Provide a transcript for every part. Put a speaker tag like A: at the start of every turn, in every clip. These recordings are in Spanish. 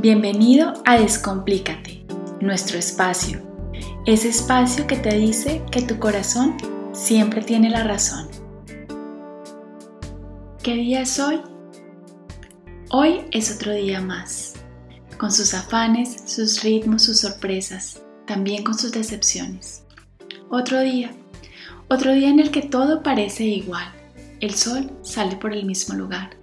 A: Bienvenido a Descomplícate, nuestro espacio, ese espacio que te dice que tu corazón siempre tiene la razón. ¿Qué día es hoy? Hoy es otro día más, con sus afanes, sus ritmos, sus sorpresas, también con sus decepciones. Otro día, otro día en el que todo parece igual. El sol sale por el mismo lugar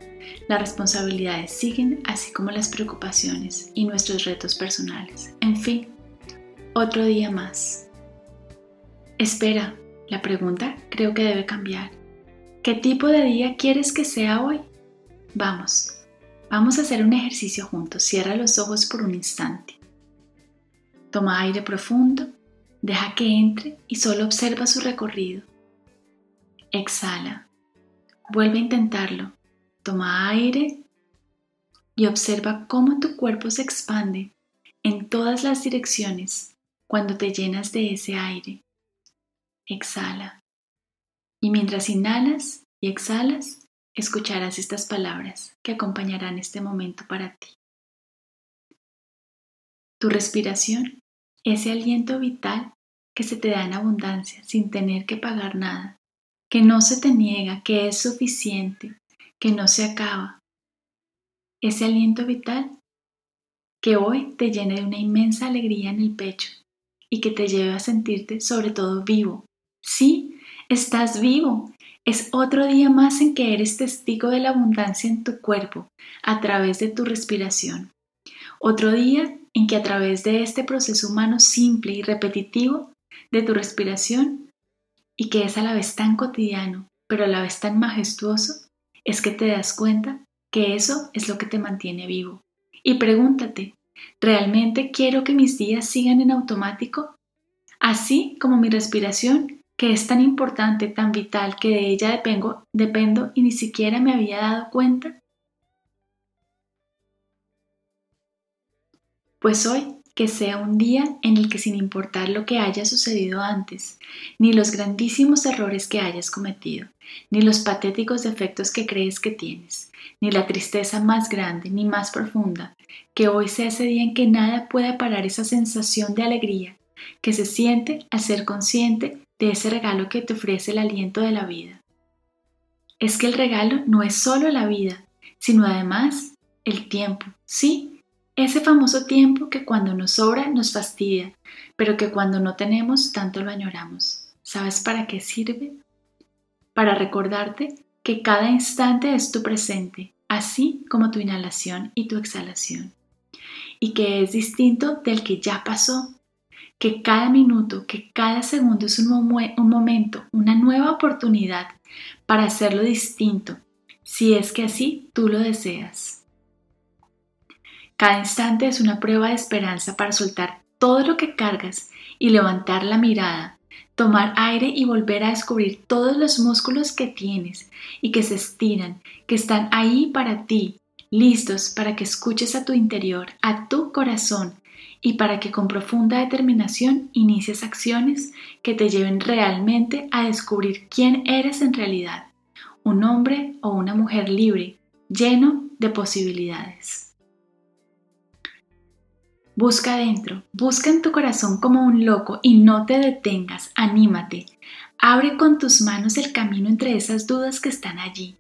A: las responsabilidades siguen, así como las preocupaciones y nuestros retos personales. En fin, otro día más. Espera, la pregunta creo que debe cambiar. ¿Qué tipo de día quieres que sea hoy? Vamos, vamos a hacer un ejercicio juntos. Cierra los ojos por un instante. Toma aire profundo, deja que entre y solo observa su recorrido. Exhala. Vuelve a intentarlo. Toma aire y observa cómo tu cuerpo se expande en todas las direcciones cuando te llenas de ese aire. Exhala. Y mientras inhalas y exhalas, escucharás estas palabras que acompañarán este momento para ti. Tu respiración, ese aliento vital que se te da en abundancia sin tener que pagar nada, que no se te niega, que es suficiente, que no se acaba. Ese aliento vital que hoy te llene de una inmensa alegría en el pecho y que te lleve a sentirte sobre todo vivo. Sí, estás vivo. Es otro día más en que eres testigo de la abundancia en tu cuerpo a través de tu respiración. Otro día en que a través de este proceso humano simple y repetitivo de tu respiración y que es a la vez tan cotidiano, pero a la vez tan majestuoso, es que te das cuenta que eso es lo que te mantiene vivo. Y pregúntate, ¿realmente quiero que mis días sigan en automático? Así como mi respiración, que es tan importante, tan vital, que de ella dependo, dependo y ni siquiera me había dado cuenta. Pues hoy que sea un día en el que sin importar lo que haya sucedido antes, ni los grandísimos errores que hayas cometido, ni los patéticos defectos que crees que tienes, ni la tristeza más grande ni más profunda, que hoy sea ese día en que nada pueda parar esa sensación de alegría que se siente al ser consciente de ese regalo que te ofrece el aliento de la vida. Es que el regalo no es solo la vida, sino además el tiempo, sí, ese famoso tiempo que cuando nos sobra nos fastidia, pero que cuando no tenemos tanto lo añoramos. ¿Sabes para qué sirve? Para recordarte que cada instante es tu presente, así como tu inhalación y tu exhalación, y que es distinto del que ya pasó, que cada minuto, que cada segundo es un, un momento, una nueva oportunidad para hacerlo distinto, si es que así tú lo deseas. Cada instante es una prueba de esperanza para soltar todo lo que cargas y levantar la mirada, tomar aire y volver a descubrir todos los músculos que tienes y que se estiran, que están ahí para ti, listos para que escuches a tu interior, a tu corazón y para que con profunda determinación inicies acciones que te lleven realmente a descubrir quién eres en realidad, un hombre o una mujer libre, lleno de posibilidades. Busca adentro, busca en tu corazón como un loco y no te detengas, anímate. Abre con tus manos el camino entre esas dudas que están allí.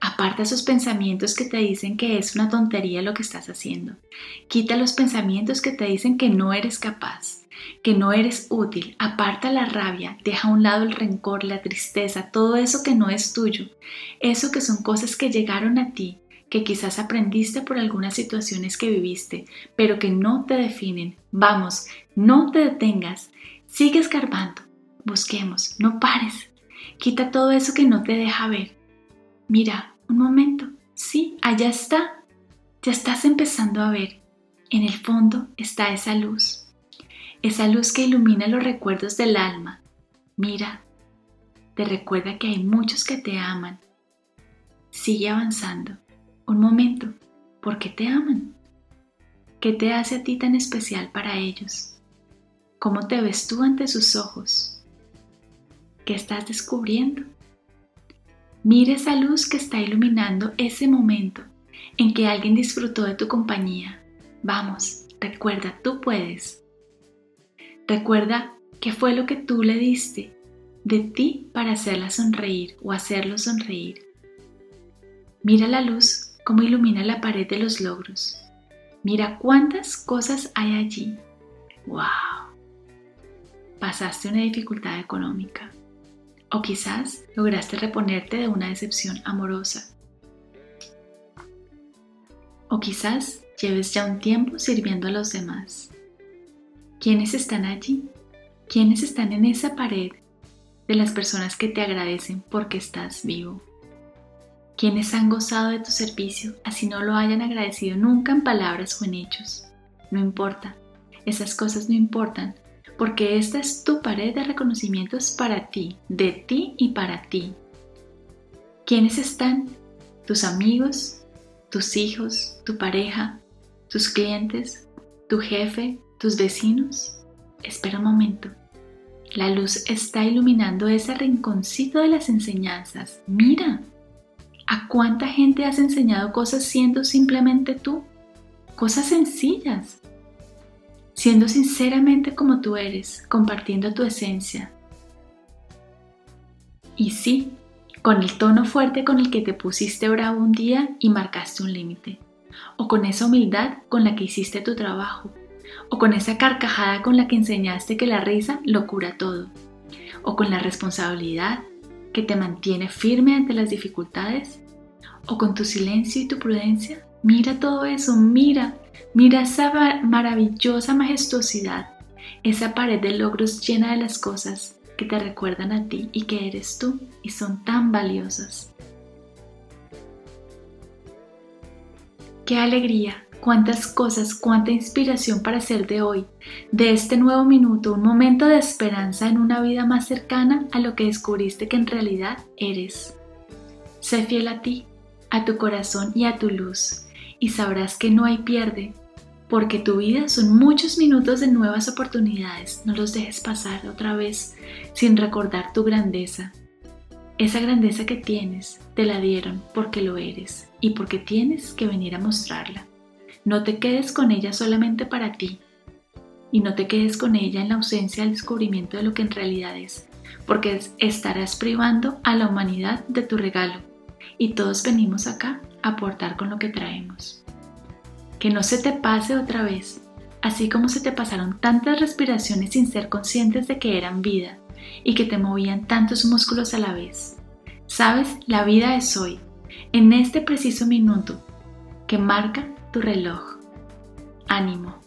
A: Aparta esos pensamientos que te dicen que es una tontería lo que estás haciendo. Quita los pensamientos que te dicen que no eres capaz, que no eres útil. Aparta la rabia, deja a un lado el rencor, la tristeza, todo eso que no es tuyo. Eso que son cosas que llegaron a ti, que quizás aprendiste por algunas situaciones que viviste, pero que no te definen. Vamos, no te detengas, sigue escarbando, busquemos, no pares. Quita todo eso que no te deja ver. Mira, un momento, sí, allá está. Ya estás empezando a ver. En el fondo está esa luz, esa luz que ilumina los recuerdos del alma. Mira, te recuerda que hay muchos que te aman. Sigue avanzando un momento, ¿por qué te aman? ¿Qué te hace a ti tan especial para ellos? ¿Cómo te ves tú ante sus ojos? ¿Qué estás descubriendo? Mira esa luz que está iluminando ese momento en que alguien disfrutó de tu compañía. Vamos, recuerda, tú puedes. Recuerda qué fue lo que tú le diste de ti para hacerla sonreír o hacerlo sonreír. Mira la luz como ilumina la pared de los logros. Mira cuántas cosas hay allí. ¡Wow! Pasaste una dificultad económica. O quizás lograste reponerte de una decepción amorosa. O quizás lleves ya un tiempo sirviendo a los demás. ¿Quiénes están allí? ¿Quiénes están en esa pared de las personas que te agradecen porque estás vivo? ¿Quiénes han gozado de tu servicio así no lo hayan agradecido nunca en palabras o en hechos? No importa, esas cosas no importan, porque esta es tu pared de reconocimientos para ti, de ti y para ti. ¿Quiénes están? Tus amigos, tus hijos, tu pareja, tus clientes, tu jefe, tus vecinos. Espera un momento. La luz está iluminando ese rinconcito de las enseñanzas. Mira, ¿a cuánta gente has enseñado cosas siendo simplemente tú? Cosas sencillas. Siendo sinceramente como tú eres, compartiendo tu esencia. Y sí, con el tono fuerte con el que te pusiste bravo un día y marcaste un límite, o con esa humildad con la que hiciste tu trabajo, o con esa carcajada con la que enseñaste que la risa lo cura todo, o con la responsabilidad que te mantiene firme ante las dificultades, o con tu silencio y tu prudencia. Mira todo eso, mira, mira esa maravillosa majestuosidad, esa pared de logros llena de las cosas que te recuerdan a ti y que eres tú y son tan valiosas. Qué alegría, cuántas cosas, cuánta inspiración para hacer de hoy, de este nuevo minuto, un momento de esperanza en una vida más cercana a lo que descubriste que en realidad eres. Sé fiel a ti, a tu corazón y a tu luz, y sabrás que no hay pierde, porque tu vida son muchos minutos de nuevas oportunidades. No los dejes pasar otra vez sin recordar tu grandeza. Esa grandeza que tienes te la dieron porque lo eres y porque tienes que venir a mostrarla. No te quedes con ella solamente para ti y no te quedes con ella en la ausencia del descubrimiento de lo que en realidad es, porque estarás privando a la humanidad de tu regalo y todos venimos acá a aportar con lo que traemos que no se te pase otra vez, así como se te pasaron tantas respiraciones sin ser conscientes de que eran vida y que te movían tantos músculos a la vez. Sabes, la vida es hoy, en este preciso minuto que marca tu reloj. Ánimo.